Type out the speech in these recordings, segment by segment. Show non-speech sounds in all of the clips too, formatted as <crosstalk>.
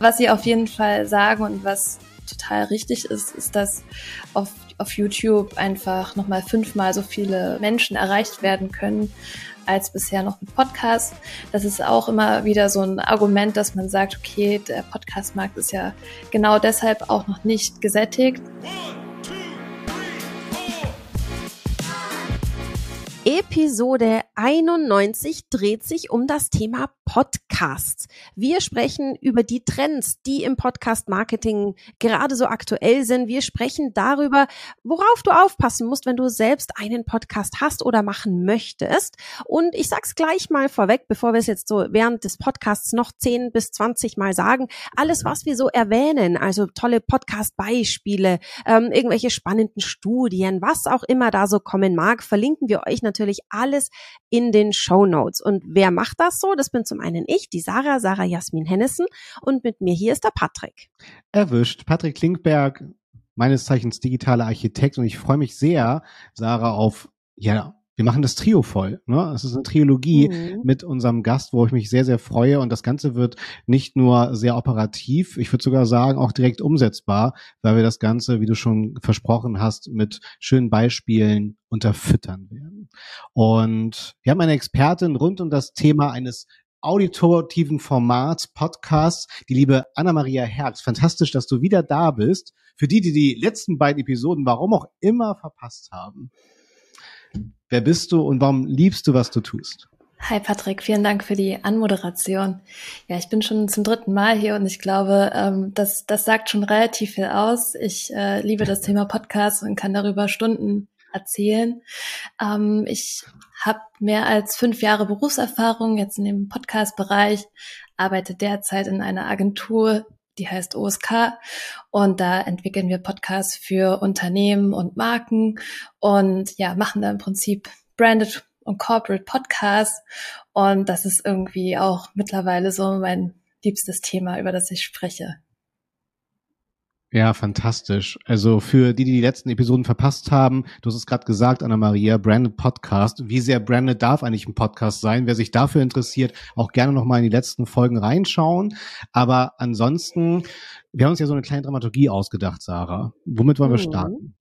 Was sie auf jeden Fall sagen und was total richtig ist, ist, dass auf, auf YouTube einfach nochmal fünfmal so viele Menschen erreicht werden können als bisher noch mit Podcasts. Das ist auch immer wieder so ein Argument, dass man sagt, okay, der Podcastmarkt ist ja genau deshalb auch noch nicht gesättigt. Episode 91 dreht sich um das Thema Podcasts. Wir sprechen über die Trends, die im Podcast-Marketing gerade so aktuell sind. Wir sprechen darüber, worauf du aufpassen musst, wenn du selbst einen Podcast hast oder machen möchtest. Und ich sag's gleich mal vorweg, bevor wir es jetzt so während des Podcasts noch 10 bis 20 Mal sagen. Alles, was wir so erwähnen, also tolle Podcast-Beispiele, ähm, irgendwelche spannenden Studien, was auch immer da so kommen mag, verlinken wir euch natürlich alles in den Show Notes. Und wer macht das so? Das bin zum einen ich, die Sarah, Sarah Jasmin Hennessen und mit mir hier ist der Patrick. Erwischt. Patrick Klinkberg, meines Zeichens digitaler Architekt und ich freue mich sehr, Sarah, auf ja, wir machen das Trio voll. Ne? Es ist eine Triologie mhm. mit unserem Gast, wo ich mich sehr, sehr freue. Und das Ganze wird nicht nur sehr operativ, ich würde sogar sagen, auch direkt umsetzbar, weil wir das Ganze, wie du schon versprochen hast, mit schönen Beispielen unterfüttern werden. Und wir haben eine Expertin rund um das Thema eines auditotiven Formats, Podcasts, die liebe Anna-Maria Herz. Fantastisch, dass du wieder da bist. Für die, die die letzten beiden Episoden, warum auch immer, verpasst haben. Wer bist du und warum liebst du, was du tust? Hi Patrick, vielen Dank für die Anmoderation. Ja, ich bin schon zum dritten Mal hier und ich glaube, ähm, das, das sagt schon relativ viel aus. Ich äh, liebe das Thema Podcast und kann darüber Stunden erzählen. Ähm, ich habe mehr als fünf Jahre Berufserfahrung jetzt in dem Podcast-Bereich, arbeite derzeit in einer Agentur, die heißt OSK und da entwickeln wir Podcasts für Unternehmen und Marken und ja, machen da im Prinzip branded und corporate Podcasts und das ist irgendwie auch mittlerweile so mein liebstes Thema, über das ich spreche. Ja, fantastisch. Also für die, die die letzten Episoden verpasst haben, du hast es gerade gesagt, Anna-Maria, Branded Podcast. Wie sehr branded darf eigentlich ein Podcast sein? Wer sich dafür interessiert, auch gerne nochmal in die letzten Folgen reinschauen. Aber ansonsten, wir haben uns ja so eine kleine Dramaturgie ausgedacht, Sarah. Womit wollen wir mhm. starten?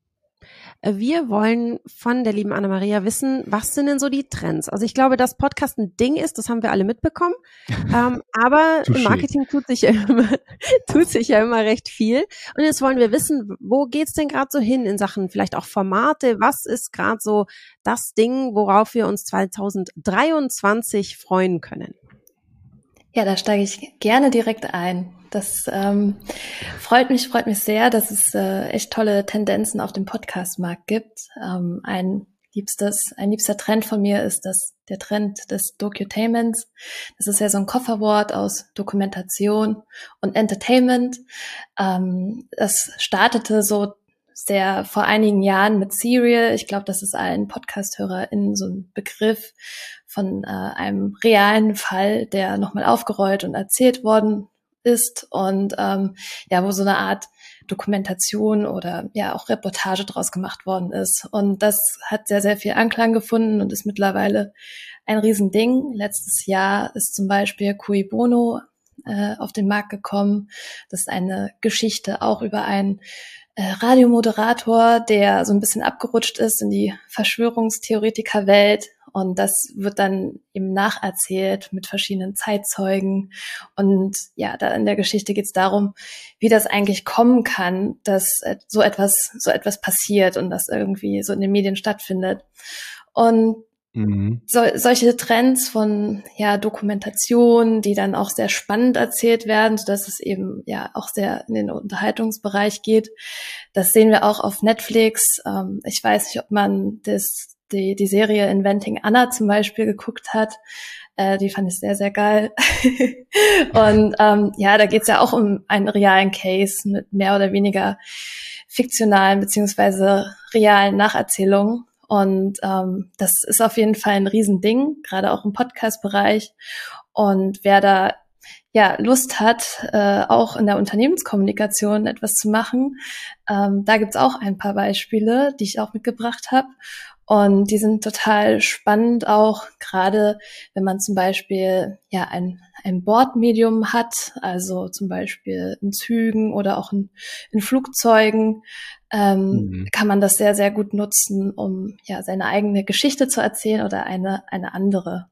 Wir wollen von der lieben Anna-Maria wissen, was sind denn so die Trends? Also ich glaube, dass Podcast ein Ding ist, das haben wir alle mitbekommen. <laughs> ähm, aber im Marketing tut sich, ja immer, <laughs> tut sich ja immer recht viel. Und jetzt wollen wir wissen, wo geht's denn gerade so hin in Sachen vielleicht auch Formate? Was ist gerade so das Ding, worauf wir uns 2023 freuen können? Ja, da steige ich gerne direkt ein. Das ähm, freut mich, freut mich sehr, dass es äh, echt tolle Tendenzen auf dem Podcast-Markt gibt. Ähm, ein liebstes, ein liebster Trend von mir ist das der Trend des Docutainments. Das ist ja so ein Kofferwort aus Dokumentation und Entertainment. Ähm, das startete so sehr vor einigen Jahren mit Serial. Ich glaube, das ist allen Podcast-HörerInnen so ein Begriff von äh, einem realen Fall, der nochmal aufgerollt und erzählt worden ist und ähm, ja, wo so eine Art Dokumentation oder ja auch Reportage draus gemacht worden ist. Und das hat sehr, sehr viel Anklang gefunden und ist mittlerweile ein Riesending. Letztes Jahr ist zum Beispiel Cui Bono äh, auf den Markt gekommen. Das ist eine Geschichte auch über einen äh, Radiomoderator, der so ein bisschen abgerutscht ist in die Verschwörungstheoretiker-Welt. Und das wird dann eben nacherzählt mit verschiedenen Zeitzeugen. Und ja, da in der Geschichte geht es darum, wie das eigentlich kommen kann, dass so etwas, so etwas passiert und das irgendwie so in den Medien stattfindet. Und Mhm. So, solche Trends von ja, Dokumentation, die dann auch sehr spannend erzählt werden, dass es eben ja auch sehr in den Unterhaltungsbereich geht. Das sehen wir auch auf Netflix. Ähm, ich weiß nicht, ob man das, die, die Serie Inventing Anna zum Beispiel geguckt hat. Äh, die fand ich sehr, sehr geil. <laughs> Und ähm, ja, da geht's ja auch um einen realen Case mit mehr oder weniger fiktionalen beziehungsweise realen Nacherzählungen. Und ähm, das ist auf jeden Fall ein Riesending, gerade auch im Podcast-Bereich. Und wer da ja Lust hat, äh, auch in der Unternehmenskommunikation etwas zu machen, ähm, da gibt's auch ein paar Beispiele, die ich auch mitgebracht habe. Und die sind total spannend auch, gerade wenn man zum Beispiel ja ein, ein Bordmedium hat, also zum Beispiel in Zügen oder auch in, in Flugzeugen, ähm, mhm. kann man das sehr, sehr gut nutzen, um ja seine eigene Geschichte zu erzählen oder eine, eine andere.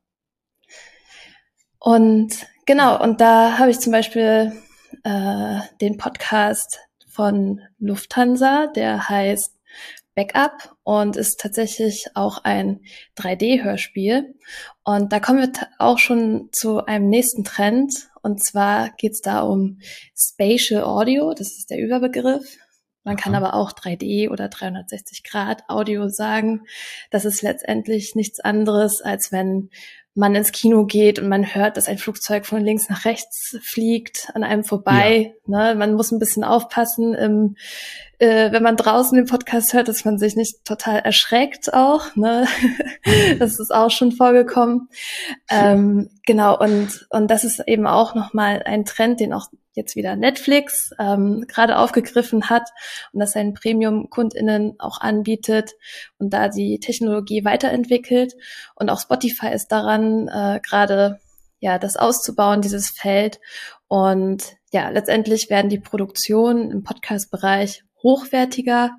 Und genau, und da habe ich zum Beispiel äh, den Podcast von Lufthansa, der heißt Backup und ist tatsächlich auch ein 3D-Hörspiel. Und da kommen wir auch schon zu einem nächsten Trend. Und zwar geht es da um Spatial Audio, das ist der Überbegriff. Man kann aber auch 3D oder 360 Grad Audio sagen. Das ist letztendlich nichts anderes, als wenn man ins Kino geht und man hört, dass ein Flugzeug von links nach rechts fliegt an einem vorbei. Ja. Ne? Man muss ein bisschen aufpassen, im, äh, wenn man draußen den Podcast hört, dass man sich nicht total erschreckt auch. Ne? Mhm. <laughs> das ist auch schon vorgekommen. Ähm, genau, und, und das ist eben auch nochmal ein Trend, den auch jetzt wieder Netflix ähm, gerade aufgegriffen hat und das seinen Premium-KundInnen auch anbietet und da die Technologie weiterentwickelt. Und auch Spotify ist daran äh, gerade ja das auszubauen, dieses Feld. Und ja, letztendlich werden die Produktionen im Podcast-Bereich hochwertiger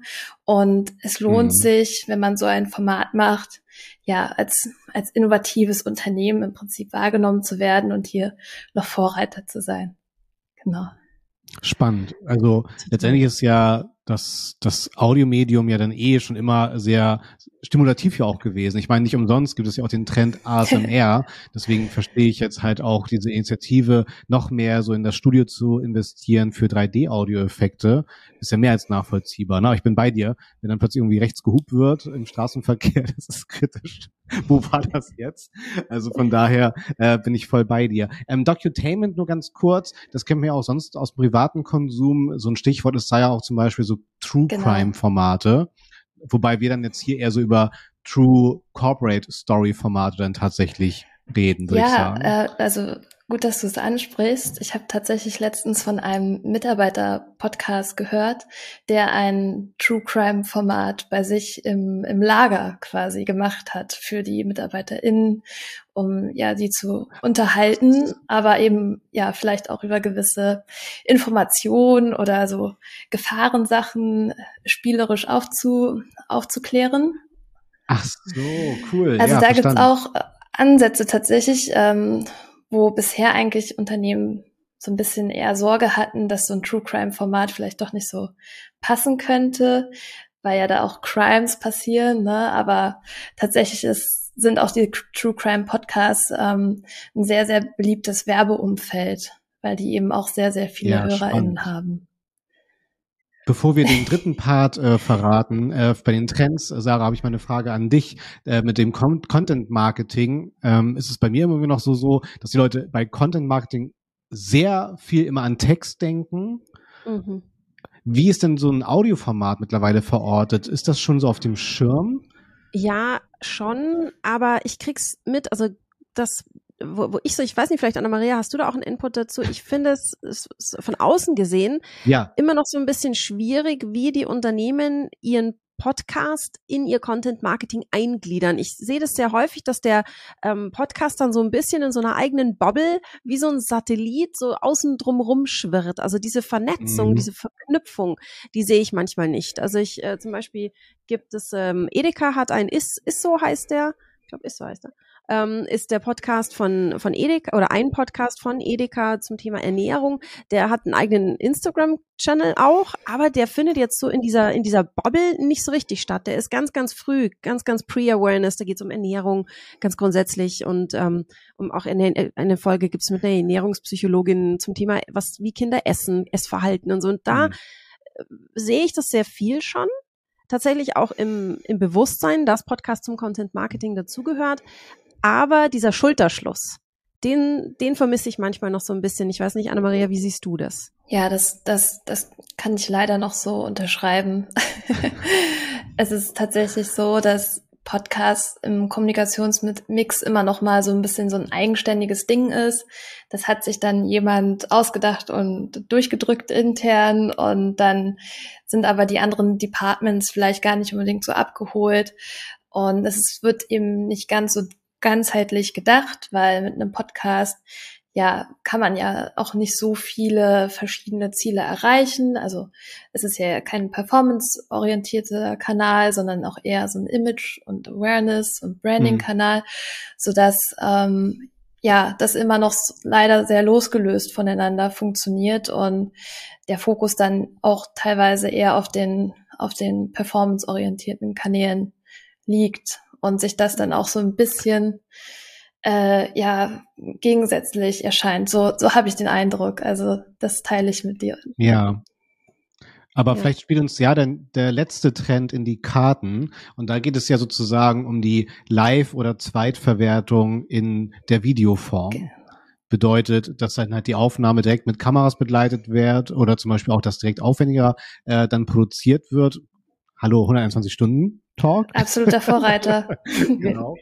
und es lohnt mhm. sich, wenn man so ein Format macht, ja, als, als innovatives Unternehmen im Prinzip wahrgenommen zu werden und hier noch Vorreiter zu sein. Genau. Spannend. Also letztendlich ist ja das, das Audiomedium ja dann eh schon immer sehr stimulativ ja auch gewesen. Ich meine, nicht umsonst gibt es ja auch den Trend <laughs> ASMR. Deswegen verstehe ich jetzt halt auch diese Initiative, noch mehr so in das Studio zu investieren für 3D-Audioeffekte. Ist ja mehr als nachvollziehbar. Na, ich bin bei dir. Wenn dann plötzlich irgendwie rechts gehupt wird im Straßenverkehr, <laughs> das ist kritisch. Wo war das jetzt? Also von daher äh, bin ich voll bei dir. Ähm, Docutainment nur ganz kurz. Das kennen wir ja auch sonst aus privaten Konsum. So ein Stichwort ist da ja auch zum Beispiel so True genau. Crime Formate wobei wir dann jetzt hier eher so über True Corporate Story Formate dann tatsächlich reden, würde ja, ich sagen. Äh, also gut, dass du es ansprichst. Ich habe tatsächlich letztens von einem Mitarbeiter-Podcast gehört, der ein True Crime-Format bei sich im, im Lager quasi gemacht hat für die MitarbeiterInnen, um ja die zu unterhalten, aber eben ja vielleicht auch über gewisse Informationen oder so Gefahrensachen spielerisch aufzu, aufzuklären. Ach so, cool. Also ja, da verstanden. gibt's auch Ansätze tatsächlich, ähm, wo bisher eigentlich Unternehmen so ein bisschen eher Sorge hatten, dass so ein True Crime Format vielleicht doch nicht so passen könnte, weil ja da auch Crimes passieren, ne? Aber tatsächlich ist, sind auch die True Crime Podcasts ähm, ein sehr, sehr beliebtes Werbeumfeld, weil die eben auch sehr, sehr viele ja, HörerInnen spannend. haben. Bevor wir den dritten Part äh, verraten, äh, bei den Trends, Sarah, habe ich mal eine Frage an dich. Äh, mit dem Con Content Marketing ähm, ist es bei mir immer noch so, so, dass die Leute bei Content Marketing sehr viel immer an Text denken. Mhm. Wie ist denn so ein Audioformat mittlerweile verortet? Ist das schon so auf dem Schirm? Ja, schon, aber ich krieg's mit, also das wo, wo ich so, ich weiß nicht, vielleicht Anna-Maria, hast du da auch einen Input dazu? Ich finde es, es von außen gesehen ja. immer noch so ein bisschen schwierig, wie die Unternehmen ihren Podcast in ihr Content Marketing eingliedern. Ich sehe das sehr häufig, dass der ähm, Podcast dann so ein bisschen in so einer eigenen Bubble wie so ein Satellit so außen drumrum schwirrt. Also diese Vernetzung, mhm. diese Verknüpfung, die sehe ich manchmal nicht. Also ich äh, zum Beispiel gibt es ähm, Edeka hat ein ist ist so heißt der, ich glaube ist so heißt er ähm, ist der Podcast von, von Edeka oder ein Podcast von Edeka zum Thema Ernährung. Der hat einen eigenen Instagram-Channel auch, aber der findet jetzt so in dieser, in dieser Bubble nicht so richtig statt. Der ist ganz, ganz früh, ganz, ganz Pre-Awareness. Da geht es um Ernährung ganz grundsätzlich und ähm, um auch eine, eine Folge gibt es mit einer Ernährungspsychologin zum Thema, was, wie Kinder essen, Essverhalten und so. Und da mhm. sehe ich das sehr viel schon tatsächlich auch im, im Bewusstsein, dass Podcast zum Content Marketing dazugehört. Aber dieser Schulterschluss, den, den vermisse ich manchmal noch so ein bisschen. Ich weiß nicht, Anna-Maria, wie siehst du das? Ja, das, das, das kann ich leider noch so unterschreiben. <laughs> es ist tatsächlich so, dass Podcast im Kommunikationsmix immer noch mal so ein bisschen so ein eigenständiges Ding ist. Das hat sich dann jemand ausgedacht und durchgedrückt intern und dann sind aber die anderen Departments vielleicht gar nicht unbedingt so abgeholt. Und es wird eben nicht ganz so ganzheitlich gedacht, weil mit einem Podcast ja, kann man ja auch nicht so viele verschiedene Ziele erreichen. Also es ist ja kein performance-orientierter Kanal, sondern auch eher so ein Image- und Awareness- und Branding-Kanal, mhm. sodass ähm, ja, das immer noch leider sehr losgelöst voneinander funktioniert und der Fokus dann auch teilweise eher auf den, auf den performance-orientierten Kanälen liegt und sich das dann auch so ein bisschen äh, ja gegensätzlich erscheint. So, so habe ich den Eindruck. Also das teile ich mit dir. Ja. Aber ja. vielleicht spielt uns ja dann der letzte Trend in die Karten. Und da geht es ja sozusagen um die Live- oder Zweitverwertung in der Videoform. Genau. Bedeutet, dass dann halt die Aufnahme direkt mit Kameras begleitet wird oder zum Beispiel auch, dass direkt aufwendiger äh, dann produziert wird. Hallo, 121 Stunden Talk. <laughs> Absoluter Vorreiter. <laughs> genau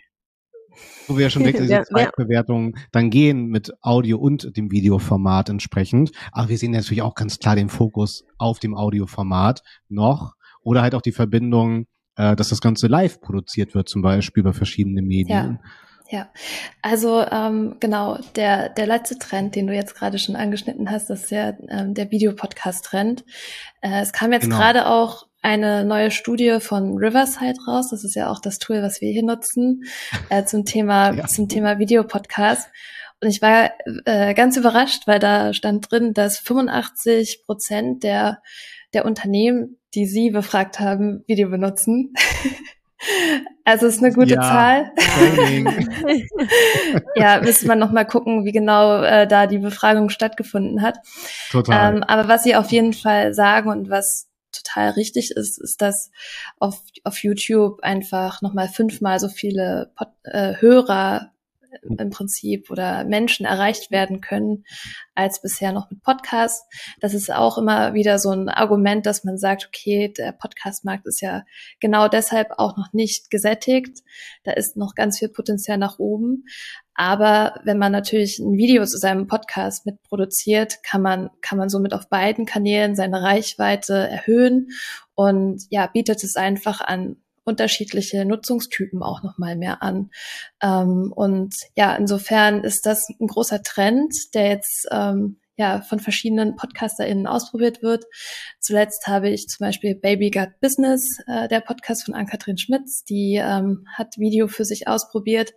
wo wir ja schon in diese Zweitbewertung dann gehen mit Audio und dem Videoformat entsprechend. Aber wir sehen natürlich auch ganz klar den Fokus auf dem Audioformat noch oder halt auch die Verbindung, äh, dass das Ganze live produziert wird, zum Beispiel über verschiedene Medien. Ja. Ja, also ähm, genau, der, der letzte Trend, den du jetzt gerade schon angeschnitten hast, das ist ja ähm, der Videopodcast-Trend. Äh, es kam jetzt genau. gerade auch eine neue Studie von Riverside raus. Das ist ja auch das Tool, was wir hier nutzen, äh, zum Thema, ja. zum Thema Videopodcast. Und ich war äh, ganz überrascht, weil da stand drin, dass 85 Prozent der, der Unternehmen, die Sie befragt haben, Video benutzen. <laughs> also ist eine gute ja, Zahl. <laughs> ja, müsste man noch mal gucken, wie genau äh, da die Befragung stattgefunden hat. Total. Ähm, aber was Sie auf jeden Fall sagen und was total richtig ist, ist, dass auf, auf YouTube einfach nochmal fünfmal so viele Pod, äh, Hörer im Prinzip oder Menschen erreicht werden können als bisher noch mit Podcasts. Das ist auch immer wieder so ein Argument, dass man sagt, okay, der Podcastmarkt ist ja genau deshalb auch noch nicht gesättigt. Da ist noch ganz viel Potenzial nach oben. Aber wenn man natürlich ein Video zu seinem Podcast mitproduziert, kann man, kann man somit auf beiden Kanälen seine Reichweite erhöhen und ja, bietet es einfach an unterschiedliche Nutzungstypen auch nochmal mehr an. Ähm, und ja, insofern ist das ein großer Trend, der jetzt ähm, ja von verschiedenen PodcasterInnen ausprobiert wird. Zuletzt habe ich zum Beispiel Baby Gut Business, äh, der Podcast von Ann-Kathrin Schmitz, die ähm, hat Video für sich ausprobiert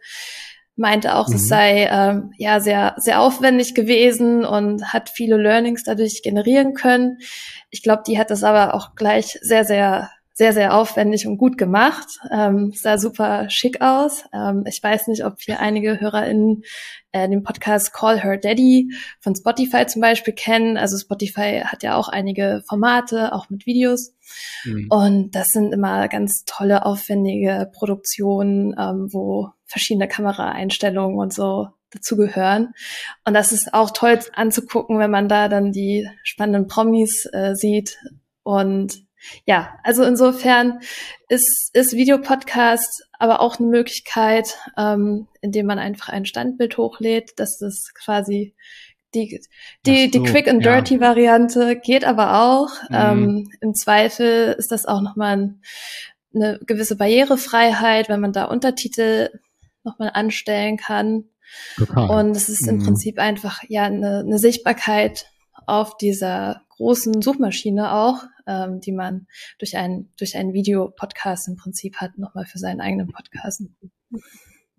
meinte auch, mhm. es sei ähm, ja sehr sehr aufwendig gewesen und hat viele Learnings dadurch generieren können. Ich glaube, die hat das aber auch gleich sehr sehr sehr, sehr aufwendig und gut gemacht. Ähm, sah super schick aus. Ähm, ich weiß nicht, ob hier einige HörerInnen äh, den Podcast Call Her Daddy von Spotify zum Beispiel kennen. Also Spotify hat ja auch einige Formate, auch mit Videos. Mhm. Und das sind immer ganz tolle, aufwendige Produktionen, ähm, wo verschiedene Kameraeinstellungen und so dazugehören. Und das ist auch toll anzugucken, wenn man da dann die spannenden Promis äh, sieht und ja, also insofern ist, ist Videopodcast aber auch eine Möglichkeit, ähm, indem man einfach ein Standbild hochlädt. Das ist quasi die, die, so, die Quick and Dirty ja. Variante geht aber auch. Mhm. Ähm, Im Zweifel ist das auch nochmal ein, eine gewisse Barrierefreiheit, wenn man da Untertitel nochmal anstellen kann. Total. Und es ist im mhm. Prinzip einfach ja eine, eine Sichtbarkeit auf dieser großen Suchmaschine auch, ähm, die man durch ein durch einen Videopodcast im Prinzip hat, nochmal für seinen eigenen Podcast.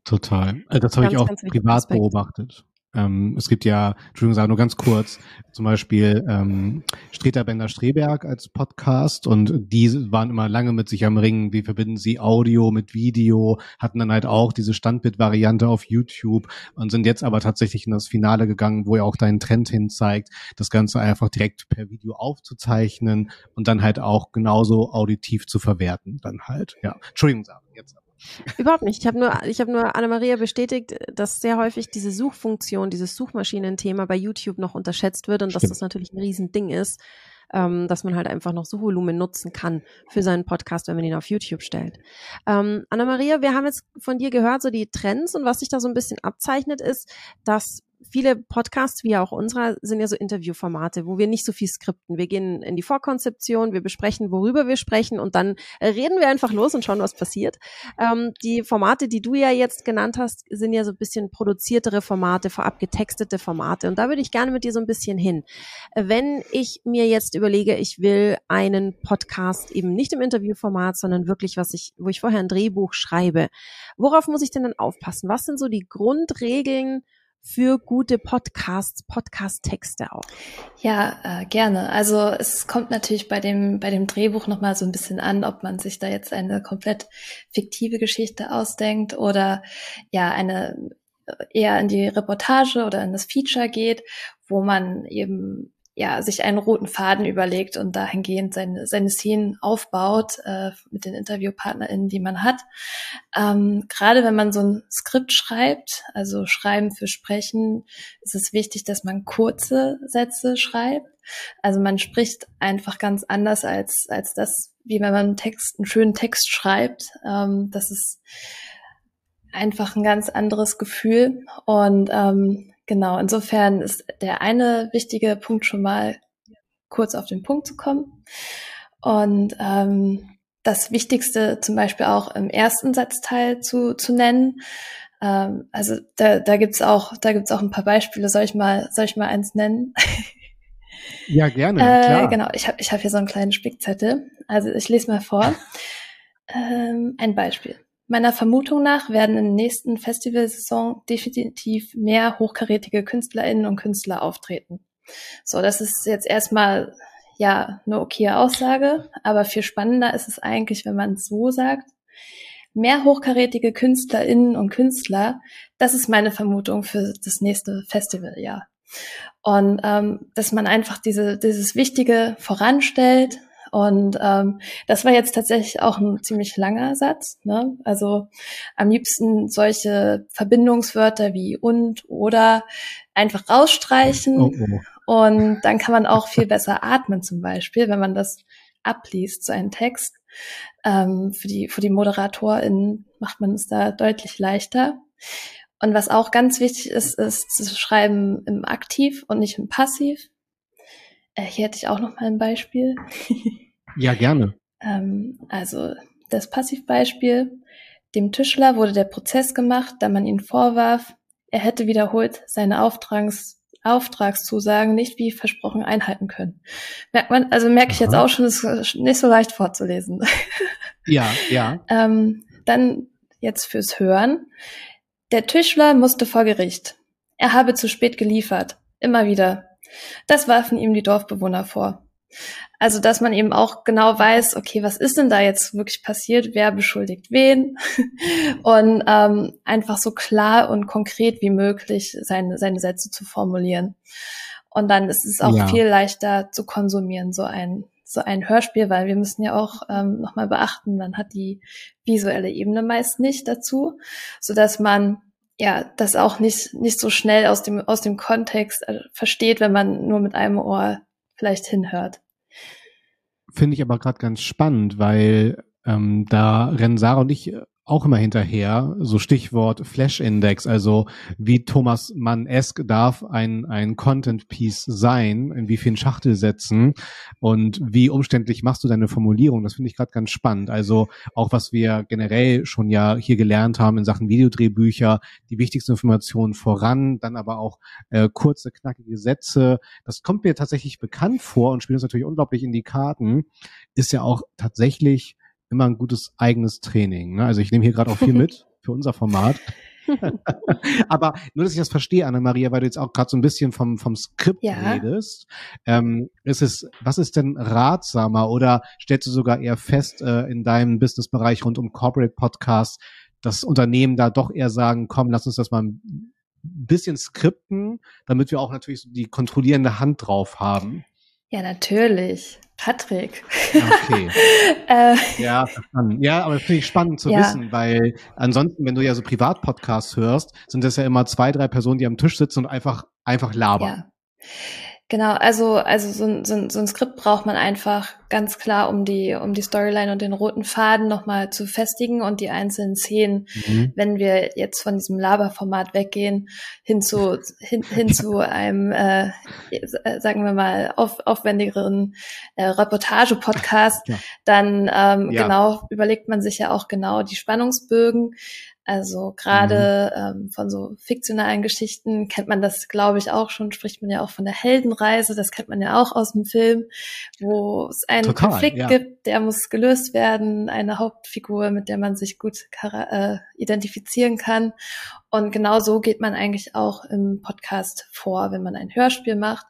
Total. Also das habe ich auch privat Aspekt. beobachtet. Ähm, es gibt ja, Entschuldigung, sage nur ganz kurz, zum Beispiel ähm, Streter Bender Streberg als Podcast und die waren immer lange mit sich am Ringen, wie verbinden sie Audio mit Video, hatten dann halt auch diese Standbild-Variante auf YouTube und sind jetzt aber tatsächlich in das Finale gegangen, wo ja auch dein Trend hin zeigt, das Ganze einfach direkt per Video aufzuzeichnen und dann halt auch genauso auditiv zu verwerten, dann halt, ja. Entschuldigung, Sarah. Überhaupt nicht. Ich habe nur, ich habe nur Anna-Maria bestätigt, dass sehr häufig diese Suchfunktion, dieses Suchmaschinenthema bei YouTube noch unterschätzt wird und Stimmt. dass das natürlich ein Riesending ist, ähm, dass man halt einfach noch Suchvolumen nutzen kann für seinen Podcast, wenn man ihn auf YouTube stellt. Ähm, Anna-Maria, wir haben jetzt von dir gehört, so die Trends und was sich da so ein bisschen abzeichnet ist, dass viele Podcasts, wie auch unserer, sind ja so Interviewformate, wo wir nicht so viel skripten. Wir gehen in die Vorkonzeption, wir besprechen, worüber wir sprechen und dann reden wir einfach los und schauen, was passiert. Ähm, die Formate, die du ja jetzt genannt hast, sind ja so ein bisschen produziertere Formate, vorab getextete Formate. Und da würde ich gerne mit dir so ein bisschen hin. Wenn ich mir jetzt überlege, ich will einen Podcast eben nicht im Interviewformat, sondern wirklich, was ich, wo ich vorher ein Drehbuch schreibe, worauf muss ich denn dann aufpassen? Was sind so die Grundregeln, für gute Podcasts, Podcast-Texte auch? Ja, äh, gerne. Also es kommt natürlich bei dem, bei dem Drehbuch nochmal so ein bisschen an, ob man sich da jetzt eine komplett fiktive Geschichte ausdenkt oder ja eine äh, eher in die Reportage oder in das Feature geht, wo man eben ja, sich einen roten Faden überlegt und dahingehend seine, seine Szenen aufbaut äh, mit den InterviewpartnerInnen, die man hat. Ähm, Gerade wenn man so ein Skript schreibt, also Schreiben für Sprechen, ist es wichtig, dass man kurze Sätze schreibt. Also man spricht einfach ganz anders als, als das, wie wenn man einen Text, einen schönen Text schreibt. Ähm, das ist einfach ein ganz anderes Gefühl. Und ähm, Genau, insofern ist der eine wichtige Punkt schon mal kurz auf den Punkt zu kommen. Und ähm, das Wichtigste zum Beispiel auch im ersten Satzteil zu, zu nennen. Ähm, also da, da gibt's auch, da gibt's auch ein paar Beispiele. Soll ich mal, soll ich mal eins nennen? <laughs> Ja, gerne. äh, klar. Genau, ich habe ich hab hier so einen kleinen Spickzettel. Also ich lese mal vor. <laughs> ähm, ein Beispiel. Meiner Vermutung nach werden in der nächsten Festivalsaison definitiv mehr hochkarätige Künstlerinnen und Künstler auftreten. So, das ist jetzt erstmal ja eine okaye Aussage, aber viel spannender ist es eigentlich, wenn man so sagt. Mehr hochkarätige Künstlerinnen und Künstler, das ist meine Vermutung für das nächste Festivaljahr. Und ähm, dass man einfach diese, dieses Wichtige voranstellt, und ähm, das war jetzt tatsächlich auch ein ziemlich langer Satz. Ne? Also am liebsten solche Verbindungswörter wie und oder einfach rausstreichen. Oh, oh. Und dann kann man auch viel besser atmen zum Beispiel, wenn man das abliest, so einen Text. Ähm, für die, für die ModeratorInnen macht man es da deutlich leichter. Und was auch ganz wichtig ist, ist zu schreiben im Aktiv und nicht im Passiv. Äh, hier hätte ich auch noch mal ein Beispiel. <laughs> ja, gerne. ähm, also das Passivbeispiel. Dem Tischler wurde der Prozess gemacht, da man ihn vorwarf, er hätte wiederholt seine Auftrags Auftragszusagen nicht wie versprochen einhalten können. Merkt man, also merke ich jetzt auch schon, es ist nicht so leicht vorzulesen. <laughs> Ja, ja. ähm, dann jetzt fürs Hören. Der Tischler musste vor Gericht. Er habe zu spät geliefert. Immer wieder. Das warfen ihm die Dorfbewohner vor. Also, dass man eben auch genau weiß, okay, was ist denn da jetzt wirklich passiert, wer beschuldigt wen <laughs> und ähm, einfach so klar und konkret wie möglich seine, seine Sätze zu formulieren. Und dann ist es auch ja. viel leichter zu konsumieren, so ein, so ein Hörspiel, weil wir müssen ja auch ähm, nochmal beachten, man hat die visuelle Ebene meist nicht dazu, so dass man ja, das auch nicht, nicht so schnell aus dem, aus dem Kontext äh, versteht, wenn man nur mit einem Ohr vielleicht hinhört. Finde ich aber gerade ganz spannend, weil ähm, da rennen Sarah und ich auch immer hinterher, so Stichwort Flash-Index, also wie Thomas Mann-esk darf ein, ein Content-Piece sein, in wie vielen Schachtelsätzen und wie umständlich machst du deine Formulierung, das finde ich gerade ganz spannend. Also auch was wir generell schon ja hier gelernt haben in Sachen Videodrehbücher, die wichtigsten Informationen voran, dann aber auch äh, kurze, knackige Sätze, das kommt mir tatsächlich bekannt vor und spielt uns natürlich unglaublich in die Karten, ist ja auch tatsächlich immer ein gutes eigenes Training. Ne? Also ich nehme hier gerade auch viel mit <laughs> für unser Format. <laughs> Aber nur, dass ich das verstehe, Anna-Maria, weil du jetzt auch gerade so ein bisschen vom, vom Skript ja. redest. Ähm, ist es, was ist denn ratsamer oder stellst du sogar eher fest äh, in deinem Businessbereich rund um Corporate Podcasts, dass Unternehmen da doch eher sagen, komm, lass uns das mal ein bisschen skripten, damit wir auch natürlich die kontrollierende Hand drauf haben? Ja, natürlich. Patrick. Okay. <laughs> äh, ja, verstanden. Ja, aber das finde ich spannend zu ja. wissen, weil ansonsten, wenn du ja so Privatpodcasts hörst, sind das ja immer zwei, drei Personen, die am Tisch sitzen und einfach, einfach labern. Ja. Genau, also, also so, so, so ein Skript braucht man einfach ganz klar, um die, um die Storyline und den roten Faden nochmal zu festigen und die einzelnen Szenen, mhm. wenn wir jetzt von diesem Laberformat weggehen, hin zu, hin, hin zu einem, äh, sagen wir mal, auf, aufwendigeren äh, Reportage-Podcast, ja. dann ähm, ja. genau überlegt man sich ja auch genau die Spannungsbögen. Also gerade mhm. ähm, von so fiktionalen Geschichten kennt man das, glaube ich, auch schon, spricht man ja auch von der Heldenreise, das kennt man ja auch aus dem Film, wo es einen Total, Konflikt ja. gibt, der muss gelöst werden, eine Hauptfigur, mit der man sich gut äh, identifizieren kann. Und genau so geht man eigentlich auch im Podcast vor, wenn man ein Hörspiel macht,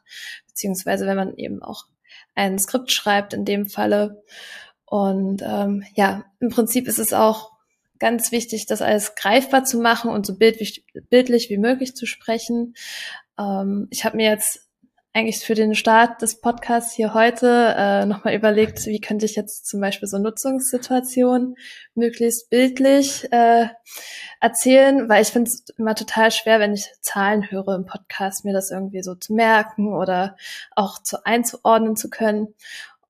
beziehungsweise wenn man eben auch ein Skript schreibt in dem Falle. Und ähm, ja, im Prinzip ist es auch ganz wichtig, das alles greifbar zu machen und so bildlich, bildlich wie möglich zu sprechen. Ähm, ich habe mir jetzt eigentlich für den Start des Podcasts hier heute äh, nochmal überlegt, wie könnte ich jetzt zum Beispiel so Nutzungssituationen möglichst bildlich äh, erzählen, weil ich finde es immer total schwer, wenn ich Zahlen höre im Podcast, mir das irgendwie so zu merken oder auch zu einzuordnen zu können.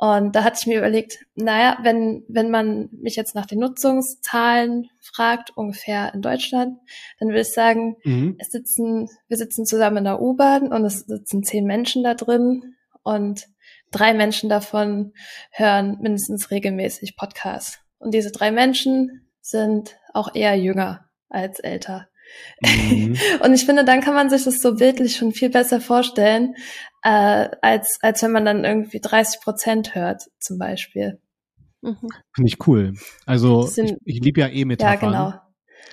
Und da hatte ich mir überlegt, naja, wenn, wenn man mich jetzt nach den Nutzungszahlen fragt, ungefähr in Deutschland, dann würde ich sagen, mhm. es sitzen, wir sitzen zusammen in der U-Bahn und es sitzen zehn Menschen da drin und drei Menschen davon hören mindestens regelmäßig Podcasts. Und diese drei Menschen sind auch eher jünger als älter. Mhm. <laughs> und ich finde, dann kann man sich das so bildlich schon viel besser vorstellen, äh, als, als wenn man dann irgendwie 30 Prozent hört, zum Beispiel. Mhm. Finde ich cool. Also sind, ich, ich liebe ja eh Metaphern. Ja,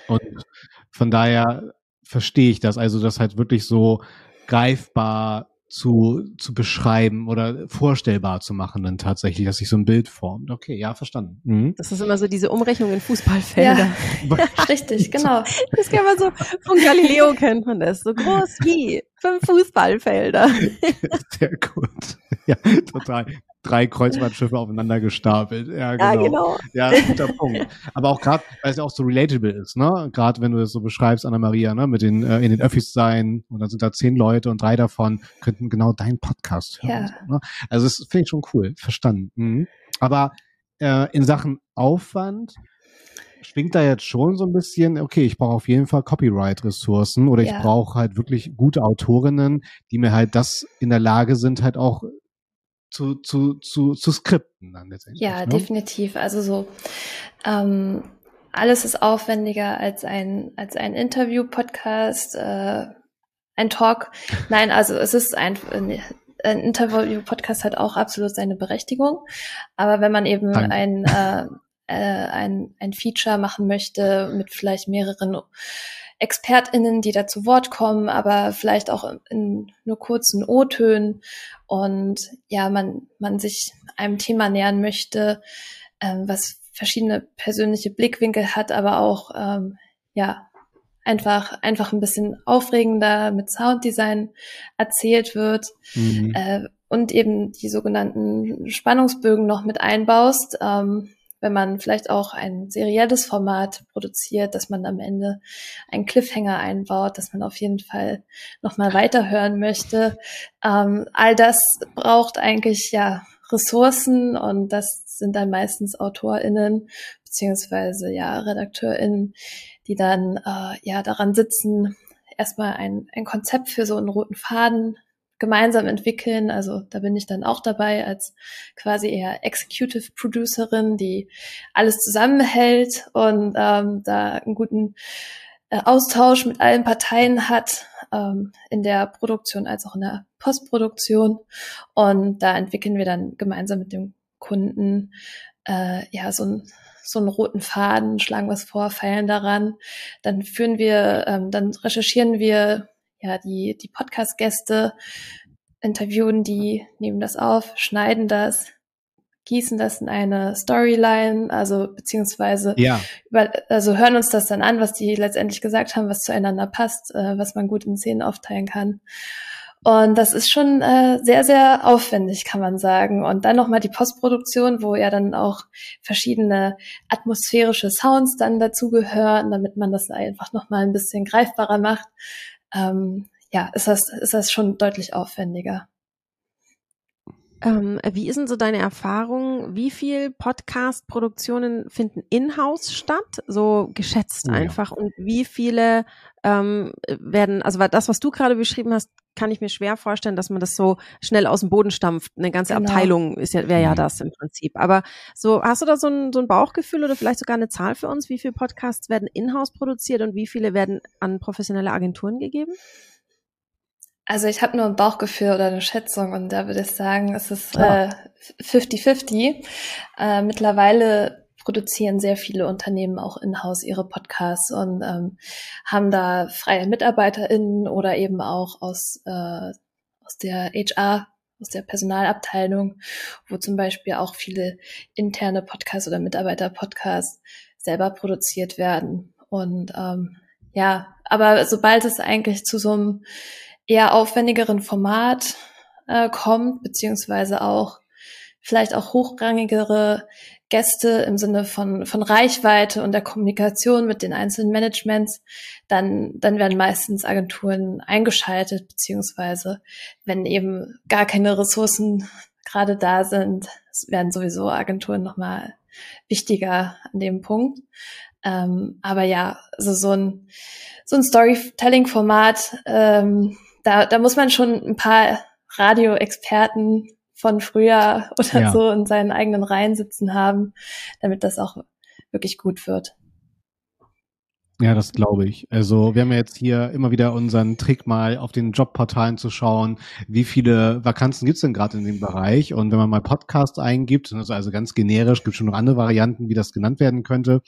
genau. Und von daher verstehe ich das. Also das halt wirklich so greifbar zu, zu beschreiben oder vorstellbar zu machen dann tatsächlich, dass sich so ein Bild formt. Okay, ja, verstanden. Mhm. Das ist immer so diese Umrechnung in Fußballfelder. <laughs> Ja, richtig, genau. Das kann man so, von Galileo kennt man das, so groß wie fünf Fußballfelder. <laughs> Sehr gut. Ja, total drei Kreuzfahrtschiffe aufeinander gestapelt. Ja, genau. Ja, genau. ja guter Punkt. Aber auch gerade, weil es ja auch so relatable ist, ne? Gerade wenn du es so beschreibst, Anna-Maria, ne? Mit den, äh, in den Öffis sein und dann sind da zehn Leute und drei davon könnten genau deinen Podcast hören. Ja. Ne? Also das finde ich schon cool. Verstanden. Mhm. Aber äh, in Sachen Aufwand, schwingt da jetzt schon so ein bisschen, okay, ich brauche auf jeden Fall Copyright-Ressourcen oder ja. ich brauche halt wirklich gute Autorinnen, die mir halt das in der Lage sind, halt auch zu, zu, zu, zu skripten dann letztendlich. Ja, ne? definitiv. Also so ähm, alles ist aufwendiger als ein, als ein Interview-Podcast, äh, ein Talk. <laughs> Nein, also es ist ein, ein Interview-Podcast hat auch absolut seine Berechtigung. Aber wenn man eben Danke. ein, äh, äh, ein, ein Feature machen möchte mit vielleicht mehreren ExpertInnen, die da zu Wort kommen, aber vielleicht auch in nur kurzen O-Tönen und ja, man, man sich einem Thema nähern möchte, ähm, was verschiedene persönliche Blickwinkel hat, aber auch ähm, ja einfach einfach ein bisschen aufregender mit Sounddesign erzählt wird mhm. äh, und eben die sogenannten Spannungsbögen noch mit einbaust. Ähm, wenn man vielleicht auch ein serielles Format produziert, dass man am Ende einen Cliffhanger einbaut, dass man auf jeden Fall nochmal weiterhören möchte. Ähm, all das braucht eigentlich ja Ressourcen und das sind dann meistens AutorInnen beziehungsweise ja RedakteurInnen, die dann äh, ja daran sitzen, erstmal ein, ein Konzept für so einen roten Faden gemeinsam entwickeln. Also da bin ich dann auch dabei als quasi eher Executive Producerin, die alles zusammenhält und ähm, da einen guten äh, Austausch mit allen Parteien hat, ähm, in der Produktion als auch in der Postproduktion. Und da entwickeln wir dann gemeinsam mit dem Kunden äh, ja so ein so einen roten Faden, schlagen was vor, feilen daran. Dann führen wir, ähm, dann recherchieren wir ja, die, die Podcast-Gäste interviewen die, nehmen das auf, schneiden das, gießen das in eine Storyline, also beziehungsweise ja. über, also hören uns das dann an, was die letztendlich gesagt haben, was zueinander passt, äh, was man gut in Szenen aufteilen kann. Und das ist schon äh, sehr, sehr aufwendig, kann man sagen. Und dann nochmal die Postproduktion, wo ja dann auch verschiedene atmosphärische Sounds dann dazugehören, damit man das einfach nochmal ein bisschen greifbarer macht ähm, ja, ist das, ist das schon deutlich aufwendiger. Ähm, wie ist denn so deine Erfahrung? Wie viel Podcast-Produktionen finden in-house statt? So geschätzt oh, einfach. Ja. Und wie viele ähm, werden, also das, was du gerade beschrieben hast, kann ich mir schwer vorstellen, dass man das so schnell aus dem Boden stampft. Eine ganze genau. Abteilung ist ja, wäre ja mhm. das im Prinzip. Aber so, hast du da so ein, so ein Bauchgefühl oder vielleicht sogar eine Zahl für uns? Wie viele Podcasts werden in-house produziert und wie viele werden an professionelle Agenturen gegeben? Also ich habe nur ein Bauchgefühl oder eine Schätzung und da würde ich sagen, es ist 50-50. Äh, äh, mittlerweile produzieren sehr viele Unternehmen auch in-house ihre Podcasts und ähm, haben da freie MitarbeiterInnen oder eben auch aus, äh, aus der HR, aus der Personalabteilung, wo zum Beispiel auch viele interne Podcasts oder Mitarbeiter-Podcasts selber produziert werden. Und ähm, ja, aber sobald es eigentlich zu so einem eher aufwendigeren Format äh, kommt, beziehungsweise auch vielleicht auch hochrangigere Gäste im Sinne von, von Reichweite und der Kommunikation mit den einzelnen Managements, dann, dann werden meistens Agenturen eingeschaltet, beziehungsweise wenn eben gar keine Ressourcen gerade da sind, werden sowieso Agenturen nochmal wichtiger an dem Punkt. Ähm, aber ja, also so ein, so ein Storytelling-Format, ähm, da, da muss man schon ein paar Radioexperten von früher <laughs> oder ja. so in seinen eigenen Reihen sitzen haben, damit das auch wirklich gut wird. Ja, das glaube ich. Also wir haben ja jetzt hier immer wieder unseren Trick mal auf den Jobportalen zu schauen, wie viele Vakanzen gibt's denn gerade in dem Bereich. Und wenn man mal Podcast eingibt, also ganz generisch, gibt schon noch andere Varianten, wie das genannt werden könnte,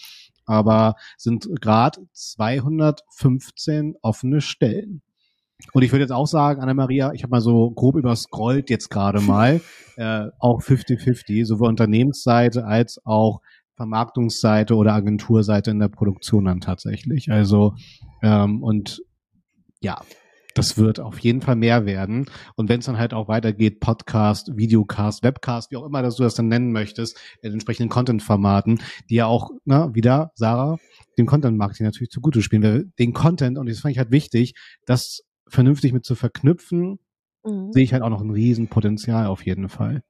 aber sind gerade 215 offene Stellen. Und ich würde jetzt auch sagen, Anna-Maria, ich habe mal so grob überscrollt jetzt gerade <laughs> mal, äh, auch 50-50, sowohl Unternehmensseite als auch Vermarktungsseite oder Agenturseite in der Produktion dann tatsächlich. Also ähm, und ja, das wird auf jeden Fall mehr werden. Und wenn es dann halt auch weitergeht, Podcast, Videocast, Webcast, wie auch immer dass du das dann nennen möchtest, in entsprechenden Content-Formaten, die ja auch, na, wieder, Sarah, dem Content-Marketing natürlich zugute spielen. Weil den Content, und das fand ich halt wichtig, dass vernünftig mit zu verknüpfen, mhm. sehe ich halt auch noch ein Riesenpotenzial auf jeden Fall.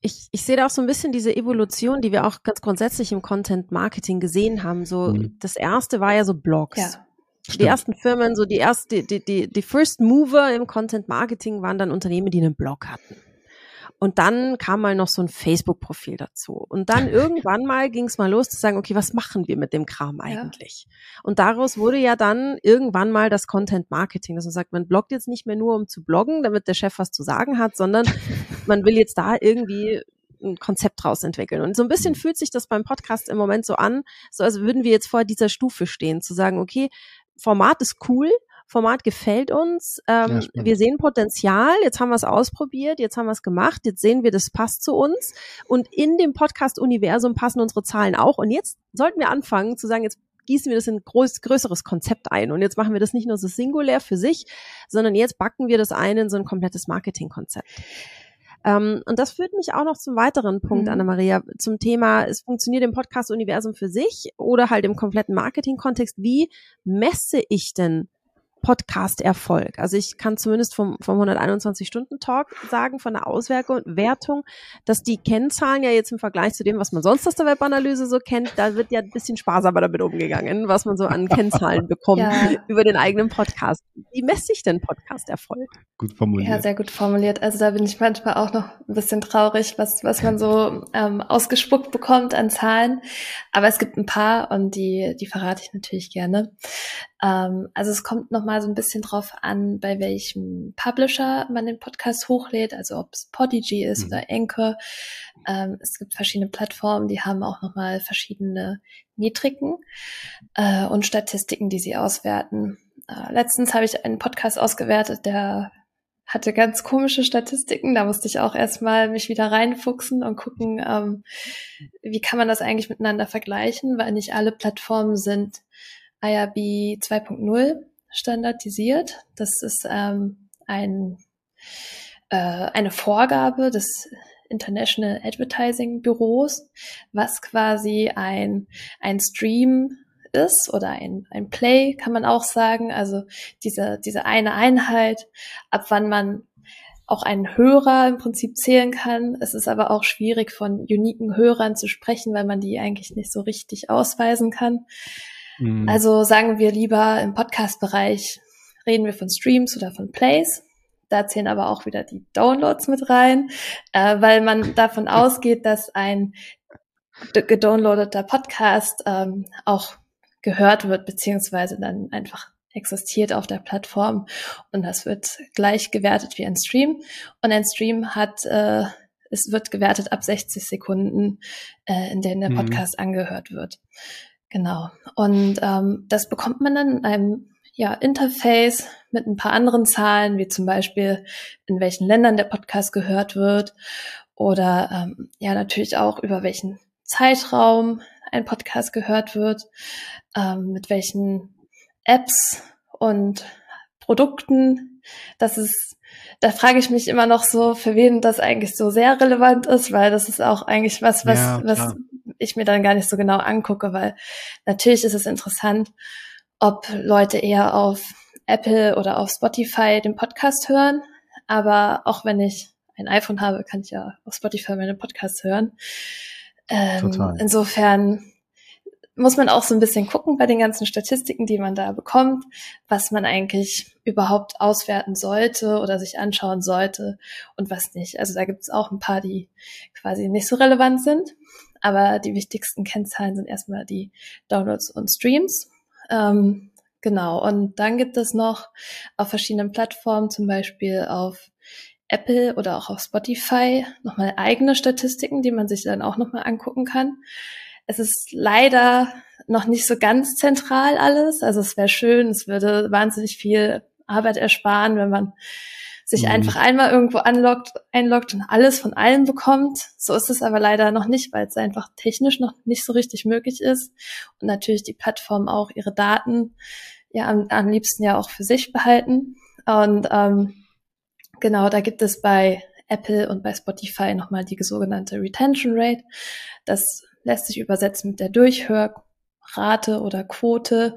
Ich, ich sehe da auch so ein bisschen diese Evolution, die wir auch ganz grundsätzlich im Content Marketing gesehen haben. So, mhm. das erste war ja so Blogs. Ja. Stimmt. Die ersten Firmen, so die erste, die, die, die First Mover im Content Marketing waren dann Unternehmen, die einen Blog hatten. Und dann kam mal noch so ein Facebook-Profil dazu. Und dann <laughs> irgendwann mal ging es mal los zu sagen, okay, was machen wir mit dem Kram eigentlich? Ja. Und daraus wurde ja dann irgendwann mal das Content Marketing, dass man sagt, man bloggt jetzt nicht mehr nur, um zu bloggen, damit der Chef was zu sagen hat, sondern <laughs> man will jetzt da irgendwie ein Konzept draus entwickeln. Und so ein bisschen mhm. fühlt sich das beim Podcast im Moment so an, so als würden wir jetzt vor dieser Stufe stehen, zu sagen, okay, Format ist cool, Format gefällt uns. Ähm, ja, wir sehen Potenzial. Jetzt haben wir es ausprobiert. Jetzt haben wir es gemacht. Jetzt sehen wir, das passt zu uns. Und in dem Podcast-Universum passen unsere Zahlen auch. Und jetzt sollten wir anfangen zu sagen, jetzt gießen wir das in ein groß, größeres Konzept ein. Und jetzt machen wir das nicht nur so singulär für sich, sondern jetzt backen wir das ein in so ein komplettes Marketingkonzept. Ähm, und das führt mich auch noch zum weiteren Punkt, mhm. Anna-Maria, zum Thema, es funktioniert im Podcast-Universum für sich oder halt im kompletten Marketing-Kontext. Wie messe ich denn Podcast-Erfolg. Also ich kann zumindest vom, vom 121-Stunden-Talk sagen, von der Auswertung, dass die Kennzahlen ja jetzt im Vergleich zu dem, was man sonst aus der Webanalyse so kennt, da wird ja ein bisschen sparsamer damit umgegangen, was man so an <laughs> Kennzahlen bekommt ja. über den eigenen Podcast. Wie messe ich denn Podcast-Erfolg? Gut formuliert. Ja, sehr gut formuliert. Also da bin ich manchmal auch noch ein bisschen traurig, was, was man so ähm, ausgespuckt bekommt an Zahlen. Aber es gibt ein paar und die, die verrate ich natürlich gerne. Ähm, also es kommt nochmal so ein bisschen drauf an, bei welchem Publisher man den Podcast hochlädt, also ob es Podigy ist mhm. oder Anchor. Ähm, es gibt verschiedene Plattformen, die haben auch nochmal verschiedene Metriken äh, und Statistiken, die sie auswerten. Äh, letztens habe ich einen Podcast ausgewertet, der hatte ganz komische Statistiken. Da musste ich auch erstmal mich wieder reinfuchsen und gucken, ähm, wie kann man das eigentlich miteinander vergleichen, weil nicht alle Plattformen sind IRB 2.0 standardisiert. Das ist ähm, ein, äh, eine Vorgabe des International Advertising Büros, was quasi ein, ein Stream ist oder ein, ein Play, kann man auch sagen. Also diese, diese eine Einheit, ab wann man auch einen Hörer im Prinzip zählen kann. Es ist aber auch schwierig, von uniken Hörern zu sprechen, weil man die eigentlich nicht so richtig ausweisen kann. Mhm. Also sagen wir lieber im Podcast-Bereich reden wir von Streams oder von Plays. Da zählen aber auch wieder die Downloads mit rein, äh, weil man davon ausgeht, dass ein gedownloadeter Podcast ähm, auch gehört wird, beziehungsweise dann einfach existiert auf der Plattform und das wird gleich gewertet wie ein Stream. Und ein Stream hat, äh, es wird gewertet ab 60 Sekunden, äh, in denen der mhm. Podcast mhm. angehört wird. Genau. Und ähm, das bekommt man dann in einem ja, Interface mit ein paar anderen Zahlen, wie zum Beispiel in welchen Ländern der Podcast gehört wird oder ähm, ja natürlich auch über welchen Zeitraum ein Podcast gehört wird, ähm, mit welchen Apps und Produkten. Das ist, da frage ich mich immer noch so, für wen das eigentlich so sehr relevant ist, weil das ist auch eigentlich was, was, ja, was ich mir dann gar nicht so genau angucke, weil natürlich ist es interessant, ob Leute eher auf Apple oder auf Spotify den Podcast hören. Aber auch wenn ich ein iPhone habe, kann ich ja auf Spotify meine Podcasts hören. Ähm, Total. Insofern muss man auch so ein bisschen gucken bei den ganzen Statistiken, die man da bekommt, was man eigentlich überhaupt auswerten sollte oder sich anschauen sollte und was nicht. Also da gibt es auch ein paar, die quasi nicht so relevant sind, aber die wichtigsten Kennzahlen sind erstmal die Downloads und Streams. Ähm, genau, und dann gibt es noch auf verschiedenen Plattformen, zum Beispiel auf Apple oder auch auf Spotify, nochmal eigene Statistiken, die man sich dann auch nochmal angucken kann. Es ist leider noch nicht so ganz zentral alles. Also es wäre schön, es würde wahnsinnig viel Arbeit ersparen, wenn man sich mhm. einfach einmal irgendwo anloggt, einloggt und alles von allen bekommt. So ist es aber leider noch nicht, weil es einfach technisch noch nicht so richtig möglich ist und natürlich die Plattformen auch ihre Daten ja am, am liebsten ja auch für sich behalten. Und ähm, genau, da gibt es bei Apple und bei Spotify nochmal die sogenannte Retention Rate. Das lässt sich übersetzen mit der Durchhör Rate oder Quote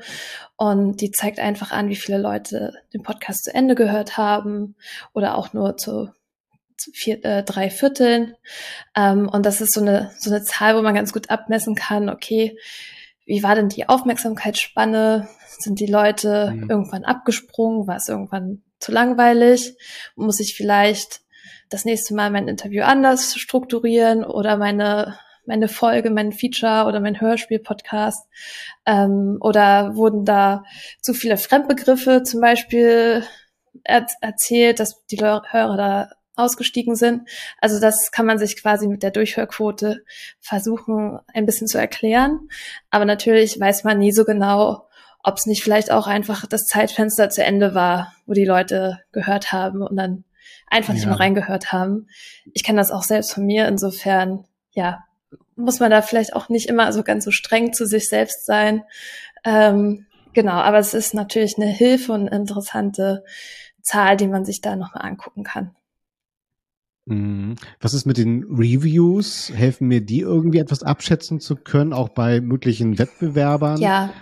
und die zeigt einfach an, wie viele Leute den Podcast zu Ende gehört haben oder auch nur zu, vier, äh, drei Vierteln. Ähm, und das ist so eine, so eine Zahl, wo man ganz gut abmessen kann, okay, wie war denn die Aufmerksamkeitsspanne? Sind die Leute mhm. irgendwann abgesprungen? War es irgendwann zu langweilig? Muss ich vielleicht das nächste Mal mein Interview anders strukturieren oder meine meine Folge, mein Feature oder mein Hörspiel-Podcast? Ähm, oder wurden da zu viele Fremdbegriffe zum Beispiel er erzählt, dass die Hörer da ausgestiegen sind? Also das kann man sich quasi mit der Durchhörquote versuchen, ein bisschen zu erklären. Aber natürlich weiß man nie so genau, ob es nicht vielleicht auch einfach das Zeitfenster zu Ende war, wo die Leute gehört haben und dann einfach nicht mehr reingehört haben. Ich kenne das auch selbst von mir. Insofern, ja, muss man da vielleicht auch nicht immer so ganz so streng zu sich selbst sein. Ähm, genau, aber es ist natürlich eine Hilfe und eine interessante Zahl, die man sich da nochmal angucken kann. Mhm. Was ist mit den Reviews? Helfen mir die irgendwie etwas abschätzen zu können, auch bei möglichen Wettbewerbern? Ja,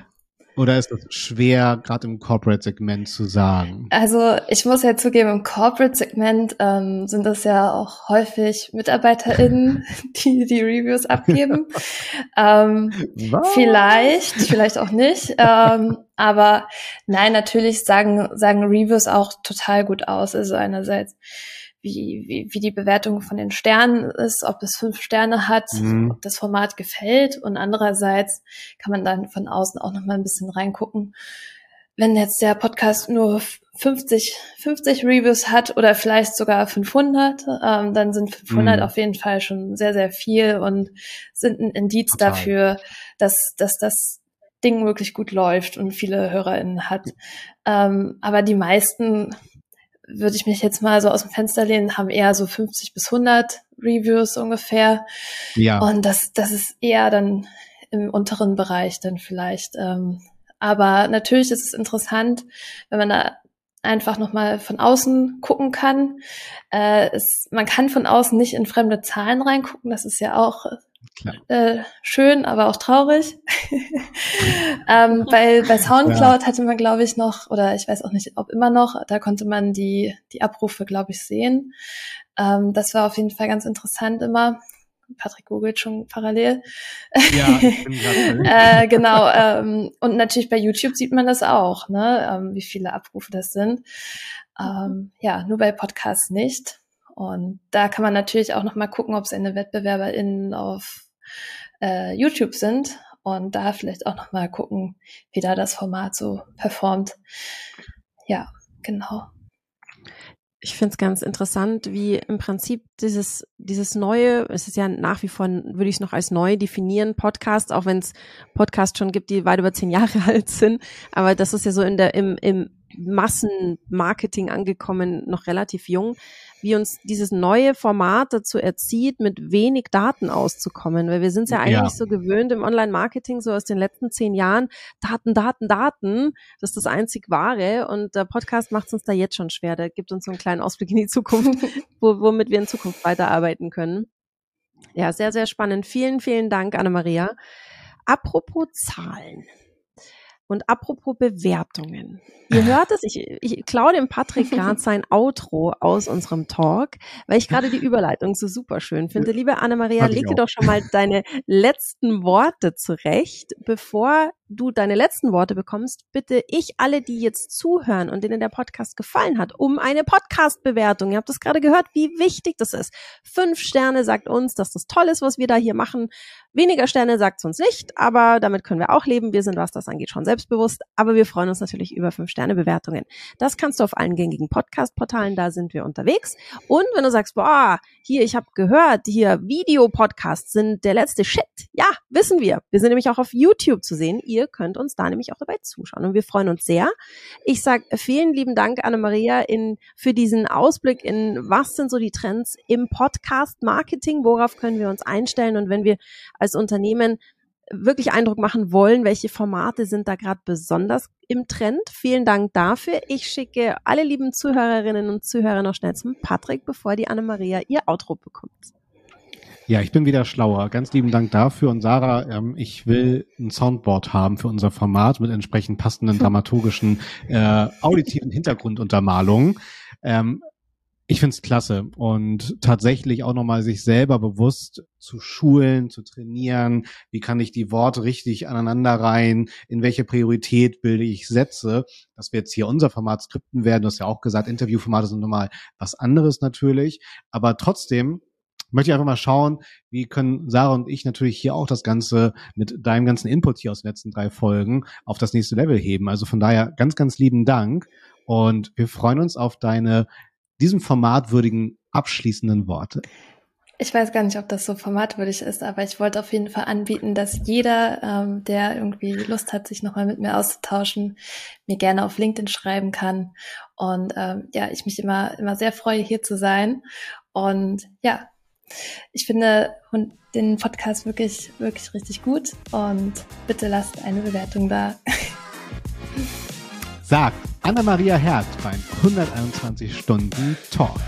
oder ist das schwer, gerade im Corporate-Segment zu sagen? Also ich muss ja zugeben, im Corporate-Segment ähm, sind das ja auch häufig MitarbeiterInnen, <laughs> die die Reviews abgeben. ähm, vielleicht, vielleicht auch nicht. Ähm, aber nein, natürlich sagen, sagen Reviews auch total gut aus. Also einerseits wie, wie, wie die Bewertung von den Sternen ist, ob es fünf Sterne hat, mhm. ob das Format gefällt. Und andererseits kann man dann von außen auch noch mal ein bisschen reingucken. Wenn jetzt der Podcast nur 50, 50 Reviews hat oder vielleicht sogar 500, ähm, dann sind 500 mhm. auf jeden Fall schon sehr, sehr viel und sind ein Indiz Total. dafür, dass, dass das Ding wirklich gut läuft und viele HörerInnen hat. Ähm, aber die meisten würde ich mich jetzt mal so aus dem Fenster lehnen, haben eher so 50 bis 100 Reviews ungefähr. Ja. Und das, das ist eher dann im unteren Bereich dann vielleicht. Ähm, aber natürlich ist es interessant, wenn man da einfach nochmal von außen gucken kann. Äh, es, man kann von außen nicht in fremde Zahlen reingucken, das ist ja auch äh, schön, aber auch traurig. <laughs> ähm, bei, bei Soundcloud ja. hatte man, glaube ich, noch, oder ich weiß auch nicht, ob immer noch, da konnte man die, die Abrufe, glaube ich, sehen. Ähm, das war auf jeden Fall ganz interessant immer. Patrick googelt schon parallel. Ja, ich bin <laughs> äh, genau. Ähm, und natürlich bei YouTube sieht man das auch, ne? Ähm, wie viele Abrufe das sind. Ähm, ja, nur bei Podcasts nicht. Und da kann man natürlich auch noch mal gucken, ob seine WettbewerberInnen auf äh, YouTube sind und da vielleicht auch noch mal gucken, wie da das Format so performt. Ja, genau. Ich finde es ganz interessant, wie im Prinzip dieses, dieses neue, es ist ja nach wie vor, würde ich es noch als neu definieren, Podcast, auch wenn es Podcasts schon gibt, die weit über zehn Jahre <laughs> alt sind. Aber das ist ja so in der, im, im Massenmarketing angekommen, noch relativ jung, wie uns dieses neue Format dazu erzieht, mit wenig Daten auszukommen. Weil wir sind ja eigentlich ja. so gewöhnt im Online-Marketing, so aus den letzten zehn Jahren, Daten, Daten, Daten, das ist das einzig Wahre. Und der Podcast macht es uns da jetzt schon schwer. Der gibt uns so einen kleinen Ausblick in die Zukunft, <laughs> wo, womit wir in Zukunft weiterarbeiten können. Ja, sehr, sehr spannend. Vielen, vielen Dank, Anna-Maria. Apropos Zahlen. Und apropos Bewertungen. Ihr <laughs> hört es, ich, ich klaue dem Patrick gerade sein Outro aus unserem Talk, weil ich gerade die Überleitung so super schön finde. Liebe Anna-Maria, leg dir doch schon mal deine letzten Worte zurecht, bevor du deine letzten Worte bekommst, bitte ich alle, die jetzt zuhören und denen der Podcast gefallen hat, um eine Podcast-Bewertung. Ihr habt es gerade gehört, wie wichtig das ist. Fünf Sterne sagt uns, dass das toll ist, was wir da hier machen. Weniger Sterne sagt es uns nicht, aber damit können wir auch leben. Wir sind, was das angeht, schon selbstbewusst. Aber wir freuen uns natürlich über fünf Sterne Bewertungen. Das kannst du auf allen gängigen Podcast-Portalen, da sind wir unterwegs. Und wenn du sagst, boah, hier, ich habe gehört, hier Videopodcasts sind der letzte Shit. Ja, wissen wir. Wir sind nämlich auch auf YouTube zu sehen. Ihr könnt uns da nämlich auch dabei zuschauen. Und wir freuen uns sehr. Ich sage vielen lieben Dank, Anna-Maria, für diesen Ausblick in was sind so die Trends im Podcast-Marketing, worauf können wir uns einstellen und wenn wir als Unternehmen wirklich Eindruck machen wollen, welche Formate sind da gerade besonders im Trend. Vielen Dank dafür. Ich schicke alle lieben Zuhörerinnen und Zuhörer noch schnell zum Patrick, bevor die Anne-Maria ihr Outro bekommt. Ja, ich bin wieder schlauer. Ganz lieben Dank dafür. Und Sarah, ähm, ich will ein Soundboard haben für unser Format mit entsprechend passenden dramaturgischen, <laughs> äh, auditiven Hintergrunduntermalungen. Ähm, ich find's klasse und tatsächlich auch nochmal sich selber bewusst zu schulen, zu trainieren. Wie kann ich die Worte richtig aneinander reihen? In welche Priorität bilde ich Sätze? Dass wir jetzt hier unser Format skripten werden, du hast ja auch gesagt, Interviewformate sind nochmal was anderes natürlich. Aber trotzdem möchte ich einfach mal schauen, wie können Sarah und ich natürlich hier auch das Ganze mit deinem ganzen Input hier aus den letzten drei Folgen auf das nächste Level heben. Also von daher ganz, ganz lieben Dank. Und wir freuen uns auf deine diesem Format würdigen abschließenden Worte? Ich weiß gar nicht, ob das so formatwürdig ist, aber ich wollte auf jeden Fall anbieten, dass jeder, ähm, der irgendwie Lust hat, sich nochmal mit mir auszutauschen, mir gerne auf LinkedIn schreiben kann. Und ähm, ja, ich mich immer, immer sehr freue, hier zu sein. Und ja, ich finde den Podcast wirklich, wirklich richtig gut. Und bitte lasst eine Bewertung da. sagt Anna-Maria Herz beim 121 Stunden Talk.